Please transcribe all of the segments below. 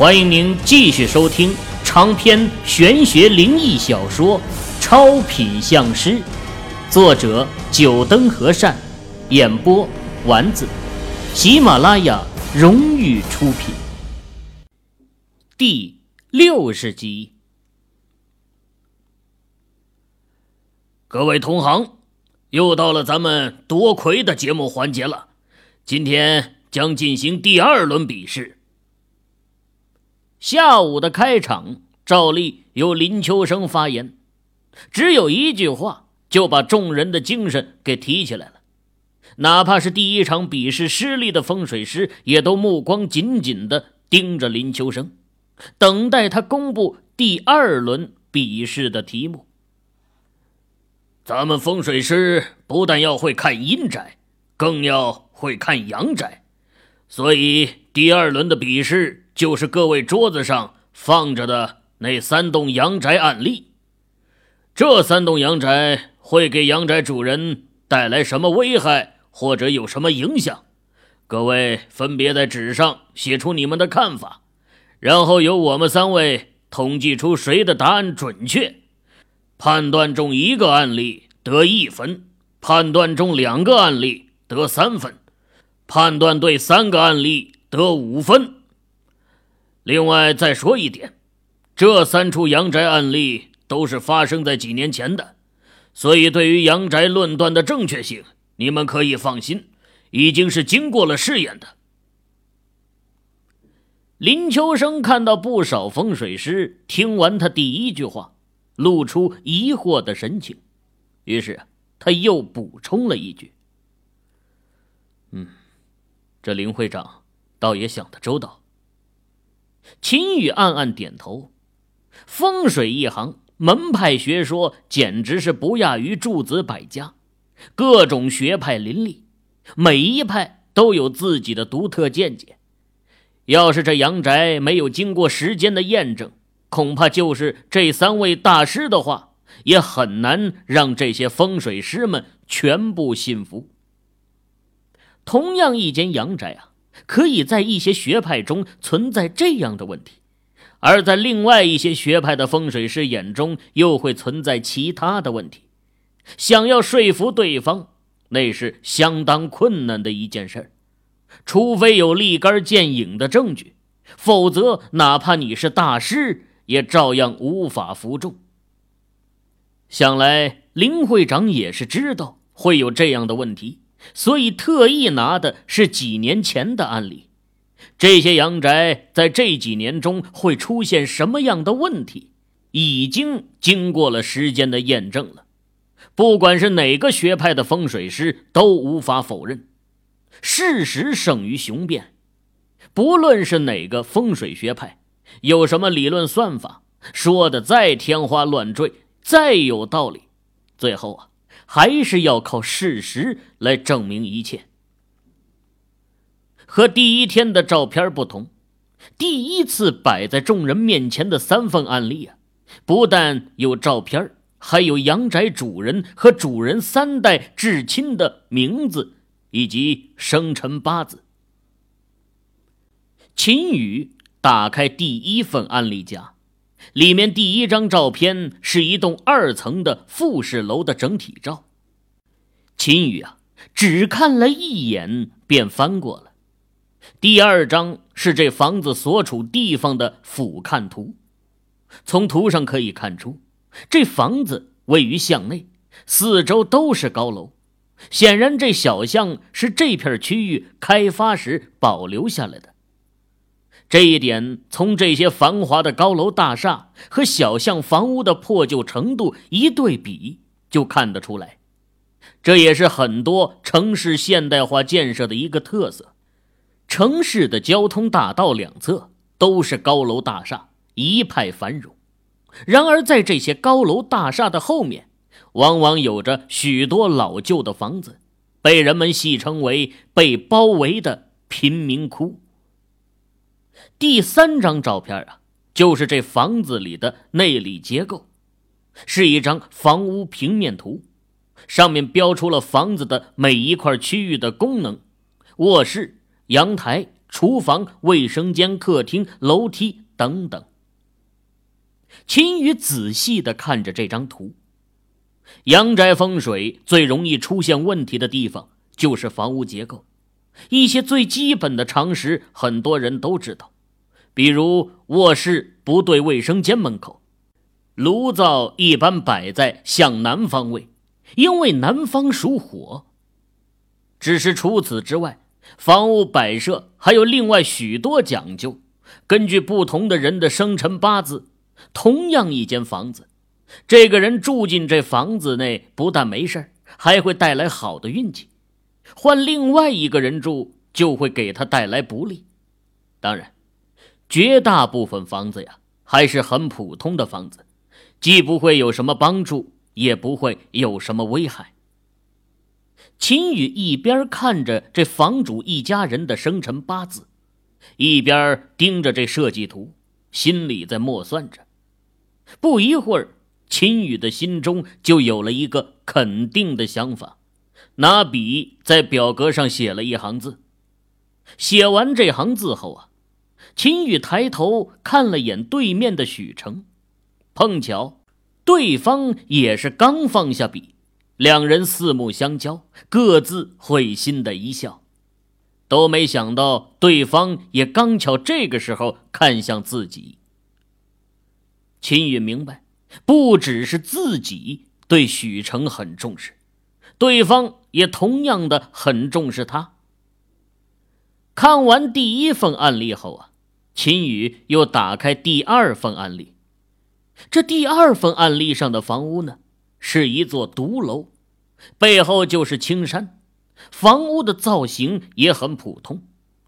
欢迎您继续收听长篇玄学灵异小说《超品相师》，作者：九灯和善，演播：丸子，喜马拉雅荣誉出品。第六十集，各位同行，又到了咱们夺魁的节目环节了。今天将进行第二轮比试。下午的开场，照例由林秋生发言，只有一句话就把众人的精神给提起来了。哪怕是第一场比试失利的风水师，也都目光紧紧的盯着林秋生，等待他公布第二轮比试的题目。咱们风水师不但要会看阴宅，更要会看阳宅，所以第二轮的比试。就是各位桌子上放着的那三栋阳宅案例，这三栋阳宅会给阳宅主人带来什么危害，或者有什么影响？各位分别在纸上写出你们的看法，然后由我们三位统计出谁的答案准确。判断中一个案例得一分，判断中两个案例得三分，判断对三个案例得五分。另外再说一点，这三处阳宅案例都是发生在几年前的，所以对于阳宅论断的正确性，你们可以放心，已经是经过了试验的。林秋生看到不少风水师听完他第一句话，露出疑惑的神情，于是他又补充了一句：“嗯，这林会长倒也想得周到。”秦宇暗暗点头，风水一行门派学说简直是不亚于诸子百家，各种学派林立，每一派都有自己的独特见解。要是这阳宅没有经过时间的验证，恐怕就是这三位大师的话，也很难让这些风水师们全部信服。同样一间阳宅啊。可以在一些学派中存在这样的问题，而在另外一些学派的风水师眼中又会存在其他的问题。想要说服对方，那是相当困难的一件事除非有立竿见影的证据，否则哪怕你是大师，也照样无法服众。想来林会长也是知道会有这样的问题。所以特意拿的是几年前的案例，这些阳宅在这几年中会出现什么样的问题，已经经过了时间的验证了。不管是哪个学派的风水师都无法否认，事实胜于雄辩。不论是哪个风水学派，有什么理论算法，说的再天花乱坠，再有道理，最后啊。还是要靠事实来证明一切。和第一天的照片不同，第一次摆在众人面前的三份案例啊，不但有照片，还有阳宅主人和主人三代至亲的名字以及生辰八字。秦宇打开第一份案例夹。里面第一张照片是一栋二层的复式楼的整体照。秦宇啊，只看了一眼便翻过了。第二张是这房子所处地方的俯瞰图。从图上可以看出，这房子位于巷内，四周都是高楼。显然，这小巷是这片区域开发时保留下来的。这一点从这些繁华的高楼大厦和小巷房屋的破旧程度一对比，就看得出来。这也是很多城市现代化建设的一个特色。城市的交通大道两侧都是高楼大厦，一派繁荣。然而，在这些高楼大厦的后面，往往有着许多老旧的房子，被人们戏称为“被包围的贫民窟”。第三张照片啊，就是这房子里的内里结构，是一张房屋平面图，上面标出了房子的每一块区域的功能：卧室、阳台、厨房、卫生间、客厅、楼梯等等。秦宇仔细的看着这张图，阳宅风水最容易出现问题的地方就是房屋结构。一些最基本的常识，很多人都知道，比如卧室不对卫生间门口，炉灶一般摆在向南方位，因为南方属火。只是除此之外，房屋摆设还有另外许多讲究。根据不同的人的生辰八字，同样一间房子，这个人住进这房子内，不但没事还会带来好的运气。换另外一个人住，就会给他带来不利。当然，绝大部分房子呀，还是很普通的房子，既不会有什么帮助，也不会有什么危害。秦宇一边看着这房主一家人的生辰八字，一边盯着这设计图，心里在默算着。不一会儿，秦宇的心中就有了一个肯定的想法。拿笔在表格上写了一行字，写完这行字后啊，秦宇抬头看了眼对面的许成，碰巧对方也是刚放下笔，两人四目相交，各自会心的一笑，都没想到对方也刚巧这个时候看向自己。秦宇明白，不只是自己对许成很重视。对方也同样的很重视他。看完第一份案例后啊，秦宇又打开第二份案例。这第二份案例上的房屋呢，是一座独楼，背后就是青山，房屋的造型也很普通，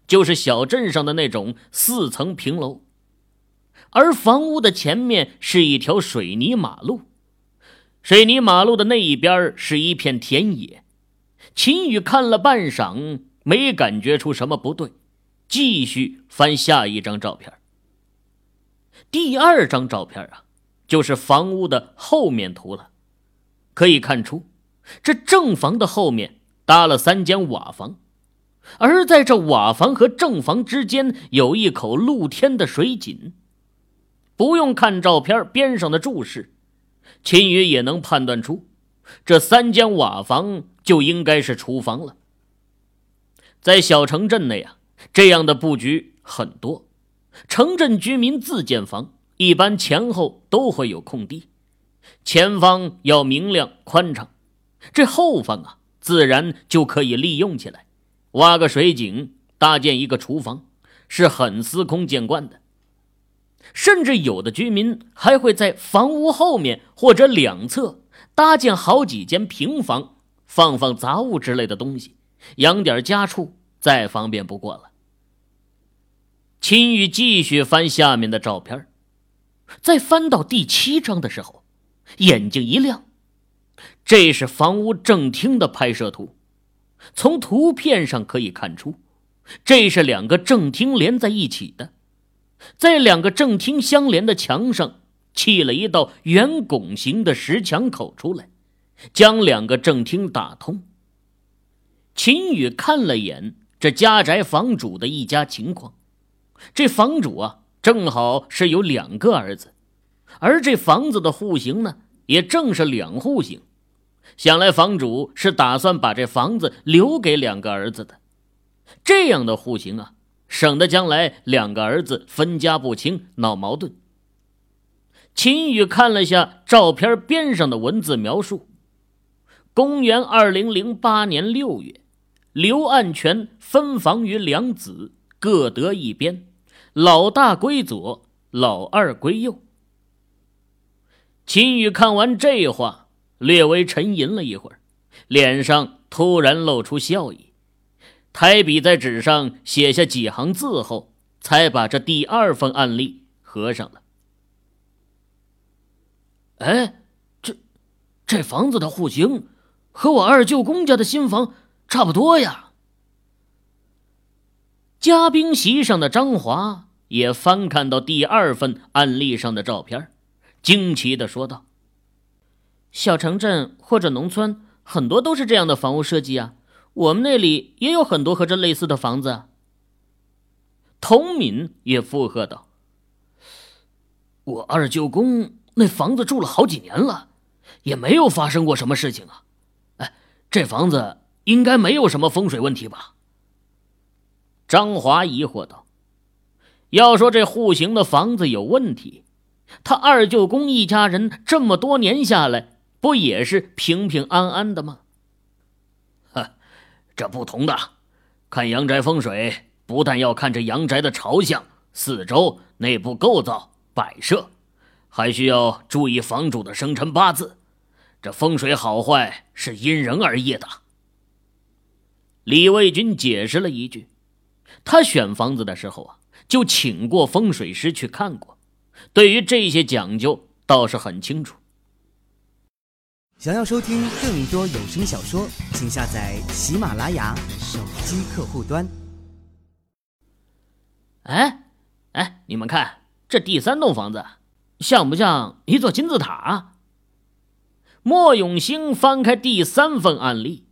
就是小镇上的那种四层平楼，而房屋的前面是一条水泥马路。水泥马路的那一边是一片田野，秦宇看了半晌，没感觉出什么不对，继续翻下一张照片。第二张照片啊，就是房屋的后面图了。可以看出，这正房的后面搭了三间瓦房，而在这瓦房和正房之间有一口露天的水井。不用看照片边上的注释。秦宇也能判断出，这三间瓦房就应该是厨房了。在小城镇内啊，这样的布局很多。城镇居民自建房，一般前后都会有空地，前方要明亮宽敞，这后方啊，自然就可以利用起来，挖个水井，搭建一个厨房，是很司空见惯的。甚至有的居民还会在房屋后面或者两侧搭建好几间平房，放放杂物之类的东西，养点家畜，再方便不过了。秦宇继续翻下面的照片，在翻到第七张的时候，眼睛一亮，这是房屋正厅的拍摄图。从图片上可以看出，这是两个正厅连在一起的。在两个正厅相连的墙上砌了一道圆拱形的石墙口出来，将两个正厅打通。秦宇看了眼这家宅房主的一家情况，这房主啊正好是有两个儿子，而这房子的户型呢也正是两户型，想来房主是打算把这房子留给两个儿子的。这样的户型啊。省得将来两个儿子分家不清闹矛盾。秦宇看了下照片边上的文字描述：公元二零零八年六月，刘岸全分房于两子，各得一边，老大归左，老二归右。秦宇看完这话，略微沉吟了一会儿，脸上突然露出笑意。抬笔在纸上写下几行字后，才把这第二份案例合上了。哎，这这房子的户型和我二舅公家的新房差不多呀。嘉宾席上的张华也翻看到第二份案例上的照片，惊奇的说道：“小城镇或者农村，很多都是这样的房屋设计啊。”我们那里也有很多和这类似的房子。童敏也附和道：“我二舅公那房子住了好几年了，也没有发生过什么事情啊。哎，这房子应该没有什么风水问题吧？”张华疑惑道：“要说这户型的房子有问题，他二舅公一家人这么多年下来，不也是平平安安的吗？”呵，这不同的，看阳宅风水。不但要看这阳宅的朝向、四周、内部构造、摆设，还需要注意房主的生辰八字。这风水好坏是因人而异的。李卫军解释了一句：“他选房子的时候啊，就请过风水师去看过，对于这些讲究倒是很清楚。”想要收听更多有声小说，请下载喜马拉雅手机客户端。哎，哎，你们看这第三栋房子，像不像一座金字塔？莫永兴翻开第三份案例，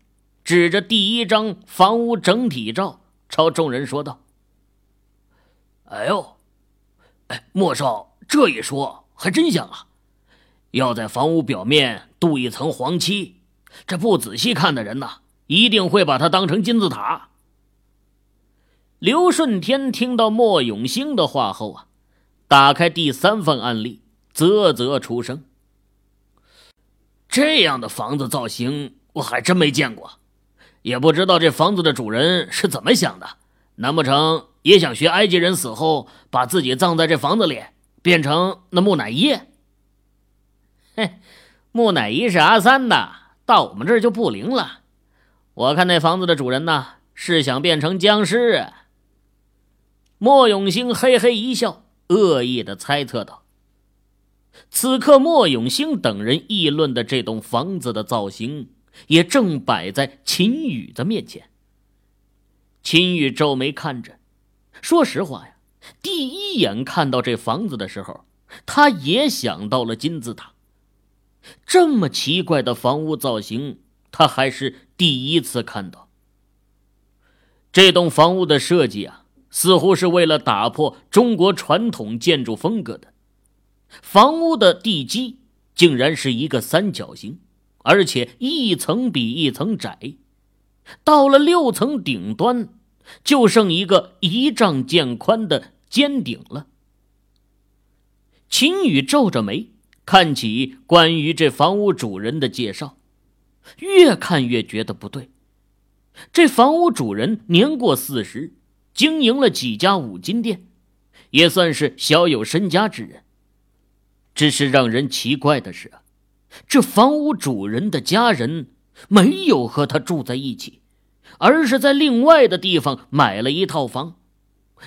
指着第一张房屋整体照，朝众人说道：“哎呦，哎，莫少这一说还真像啊！要在房屋表面镀一层黄漆，这不仔细看的人呐，一定会把它当成金字塔。”刘顺天听到莫永兴的话后啊，打开第三份案例，啧啧出声：“这样的房子造型我还真没见过，也不知道这房子的主人是怎么想的。难不成也想学埃及人死后把自己葬在这房子里，变成那木乃伊？”“ 嘿，木乃伊是阿三的，到我们这儿就不灵了。我看那房子的主人呢，是想变成僵尸。”莫永兴嘿嘿一笑，恶意的猜测道：“此刻，莫永兴等人议论的这栋房子的造型，也正摆在秦宇的面前。”秦宇皱眉看着，说实话呀，第一眼看到这房子的时候，他也想到了金字塔。这么奇怪的房屋造型，他还是第一次看到。这栋房屋的设计啊。似乎是为了打破中国传统建筑风格的，房屋的地基竟然是一个三角形，而且一层比一层窄，到了六层顶端，就剩一个一丈见宽的尖顶了。秦宇皱着眉看起关于这房屋主人的介绍，越看越觉得不对，这房屋主人年过四十。经营了几家五金店，也算是小有身家之人。只是让人奇怪的是啊，这房屋主人的家人没有和他住在一起，而是在另外的地方买了一套房。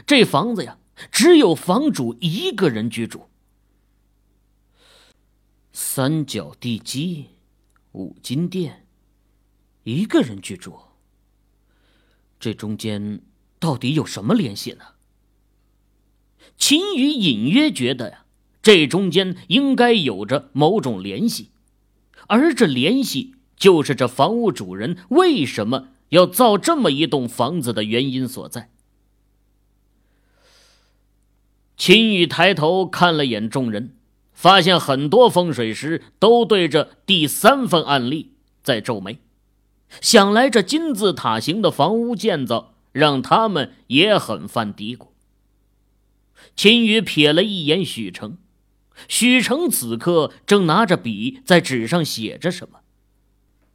这房子呀，只有房主一个人居住。三角地基，五金店，一个人居住。这中间。到底有什么联系呢？秦宇隐约觉得呀，这中间应该有着某种联系，而这联系就是这房屋主人为什么要造这么一栋房子的原因所在。秦宇抬头看了眼众人，发现很多风水师都对着第三份案例在皱眉，想来这金字塔形的房屋建造。让他们也很犯嘀咕。秦宇瞥了一眼许成，许成此刻正拿着笔在纸上写着什么，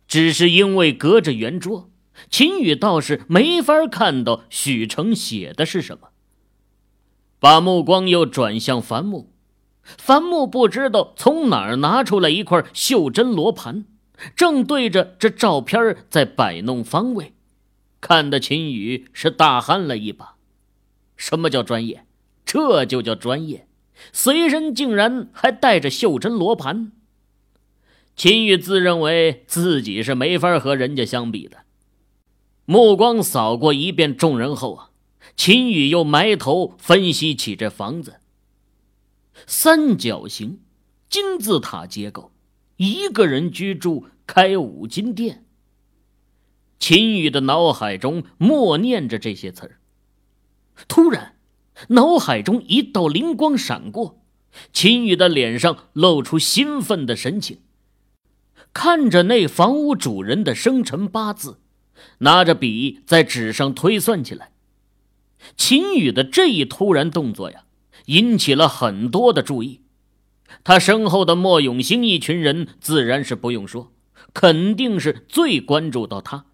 只是因为隔着圆桌，秦宇倒是没法看到许成写的是什么。把目光又转向樊木，樊木不知道从哪儿拿出来一块袖珍罗盘，正对着这照片在摆弄方位。看得秦宇是大汗了一把：“什么叫专业？这就叫专业！随身竟然还带着袖珍罗盘。”秦宇自认为自己是没法和人家相比的。目光扫过一遍众人后啊，秦宇又埋头分析起这房子：三角形、金字塔结构，一个人居住，开五金店。秦宇的脑海中默念着这些词儿，突然，脑海中一道灵光闪过，秦宇的脸上露出兴奋的神情，看着那房屋主人的生辰八字，拿着笔在纸上推算起来。秦宇的这一突然动作呀，引起了很多的注意。他身后的莫永兴一群人自然是不用说，肯定是最关注到他。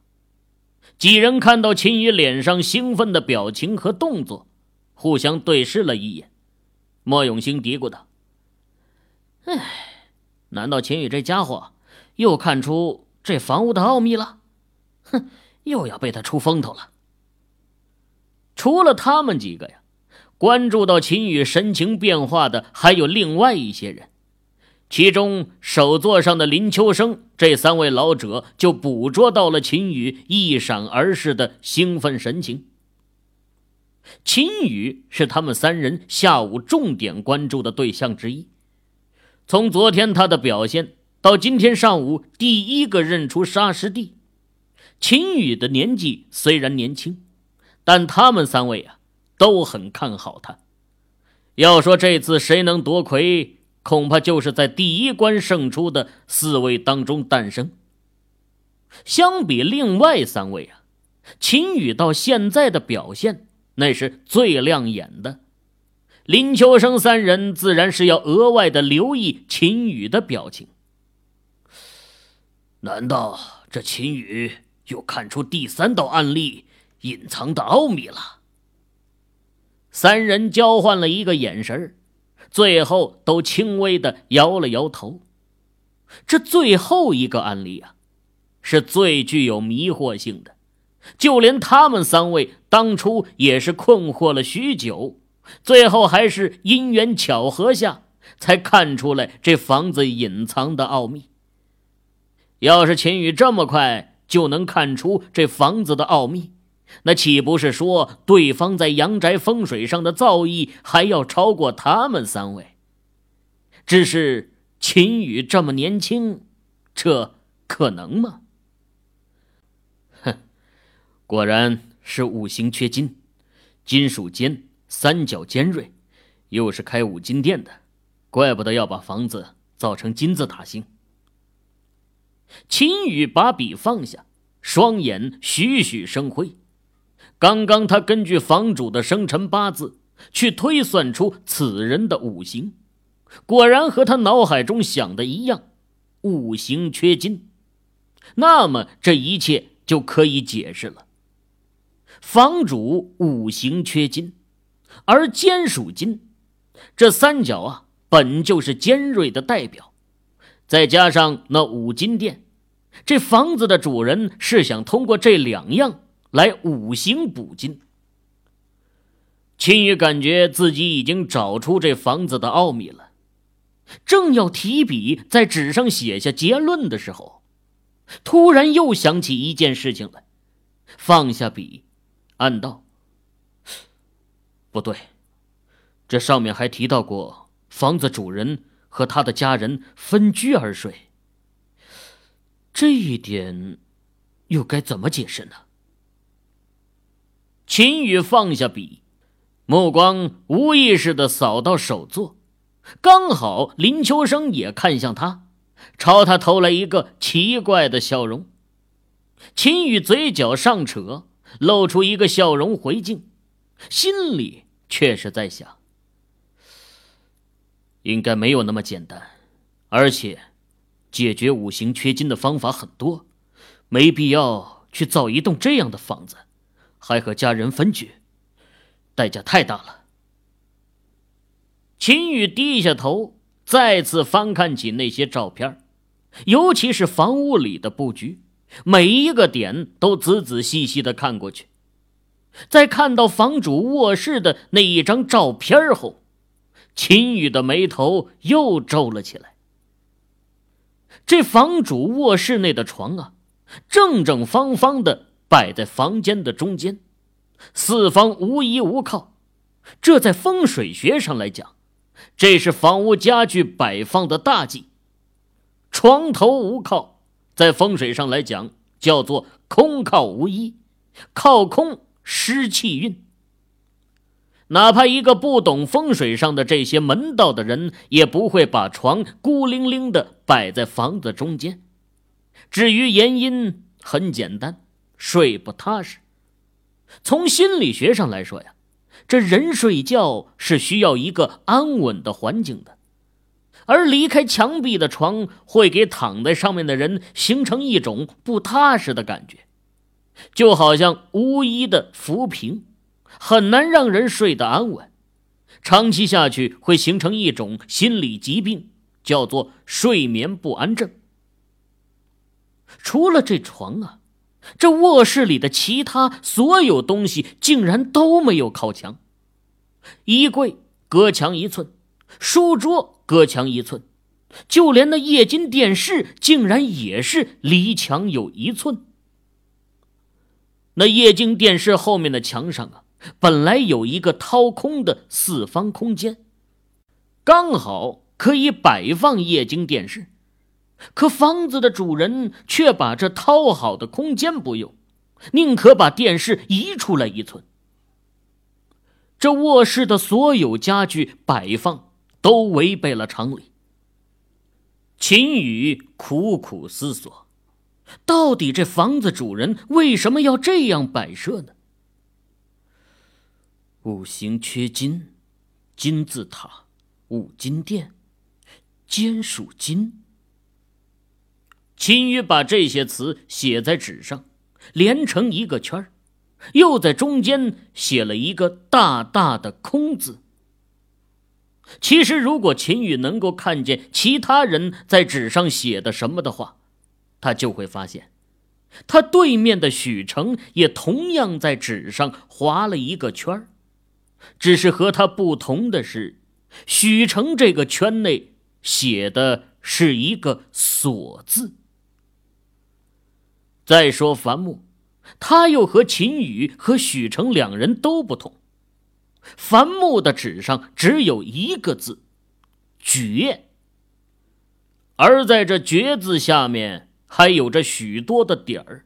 几人看到秦宇脸上兴奋的表情和动作，互相对视了一眼。莫永兴嘀咕道：“哎，难道秦宇这家伙又看出这房屋的奥秘了？哼，又要被他出风头了。”除了他们几个呀，关注到秦宇神情变化的还有另外一些人。其中首座上的林秋生，这三位老者就捕捉到了秦宇一闪而逝的兴奋神情。秦宇是他们三人下午重点关注的对象之一。从昨天他的表现到今天上午第一个认出沙师弟，秦宇的年纪虽然年轻，但他们三位啊都很看好他。要说这次谁能夺魁？恐怕就是在第一关胜出的四位当中诞生。相比另外三位啊，秦宇到现在的表现那是最亮眼的。林秋生三人自然是要额外的留意秦宇的表情。难道这秦宇又看出第三道案例隐藏的奥秘了？三人交换了一个眼神儿。最后都轻微的摇了摇头。这最后一个案例啊，是最具有迷惑性的，就连他们三位当初也是困惑了许久，最后还是因缘巧合下才看出来这房子隐藏的奥秘。要是秦宇这么快就能看出这房子的奥秘，那岂不是说对方在阳宅风水上的造诣还要超过他们三位？只是秦宇这么年轻，这可能吗？哼，果然是五行缺金，金属尖，三角尖锐，又是开五金店的，怪不得要把房子造成金字塔形。秦宇把笔放下，双眼徐徐生辉。刚刚他根据房主的生辰八字去推算出此人的五行，果然和他脑海中想的一样，五行缺金。那么这一切就可以解释了。房主五行缺金，而尖属金，这三角啊本就是尖锐的代表，再加上那五金店，这房子的主人是想通过这两样。来五行补金。秦宇感觉自己已经找出这房子的奥秘了，正要提笔在纸上写下结论的时候，突然又想起一件事情来，放下笔，暗道：“不对，这上面还提到过房子主人和他的家人分居而睡，这一点又该怎么解释呢？”秦宇放下笔，目光无意识的扫到首座，刚好林秋生也看向他，朝他投来一个奇怪的笑容。秦宇嘴角上扯，露出一个笑容回敬，心里却是在想：应该没有那么简单，而且解决五行缺金的方法很多，没必要去造一栋这样的房子。还和家人分居，代价太大了。秦宇低下头，再次翻看起那些照片，尤其是房屋里的布局，每一个点都仔仔细细的看过去。在看到房主卧室的那一张照片后，秦宇的眉头又皱了起来。这房主卧室内的床啊，正正方方的。摆在房间的中间，四方无依无靠。这在风水学上来讲，这是房屋家具摆放的大忌。床头无靠，在风水上来讲叫做空靠无依，靠空失气运。哪怕一个不懂风水上的这些门道的人，也不会把床孤零零的摆在房子中间。至于原因，很简单，睡不踏实。从心理学上来说呀，这人睡觉是需要一个安稳的环境的，而离开墙壁的床会给躺在上面的人形成一种不踏实的感觉，就好像无依的浮萍。很难让人睡得安稳，长期下去会形成一种心理疾病，叫做睡眠不安症。除了这床啊，这卧室里的其他所有东西竟然都没有靠墙，衣柜隔墙一寸，书桌隔墙一寸，就连那液晶电视竟然也是离墙有一寸。那液晶电视后面的墙上啊。本来有一个掏空的四方空间，刚好可以摆放液晶电视，可房子的主人却把这掏好的空间不用，宁可把电视移出来一寸。这卧室的所有家具摆放都违背了常理。秦宇苦苦思索，到底这房子主人为什么要这样摆设呢？五行缺金，金字塔，五金殿，兼属金。秦宇把这些词写在纸上，连成一个圈又在中间写了一个大大的空字。其实，如果秦宇能够看见其他人在纸上写的什么的话，他就会发现，他对面的许成也同样在纸上划了一个圈儿。只是和他不同的是，许成这个圈内写的是一个“锁”字。再说樊木，他又和秦宇和许成两人都不同。樊木的纸上只有一个字“绝”，而在这“绝”字下面还有着许多的点儿，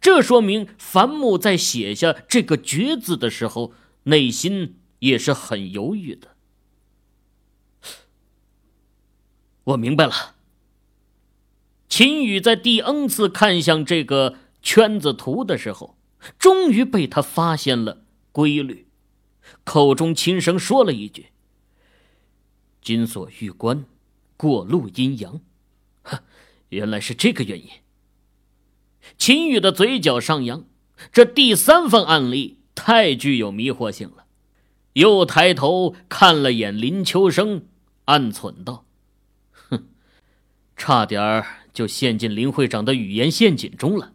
这说明樊木在写下这个“绝”字的时候。内心也是很犹豫的。我明白了。秦宇在第 N 次看向这个圈子图的时候，终于被他发现了规律，口中轻声说了一句：“金锁玉关，过路阴阳。”哼，原来是这个原因。秦宇的嘴角上扬，这第三份案例。太具有迷惑性了，又抬头看了眼林秋生，暗忖道：“哼，差点儿就陷进林会长的语言陷阱中了。”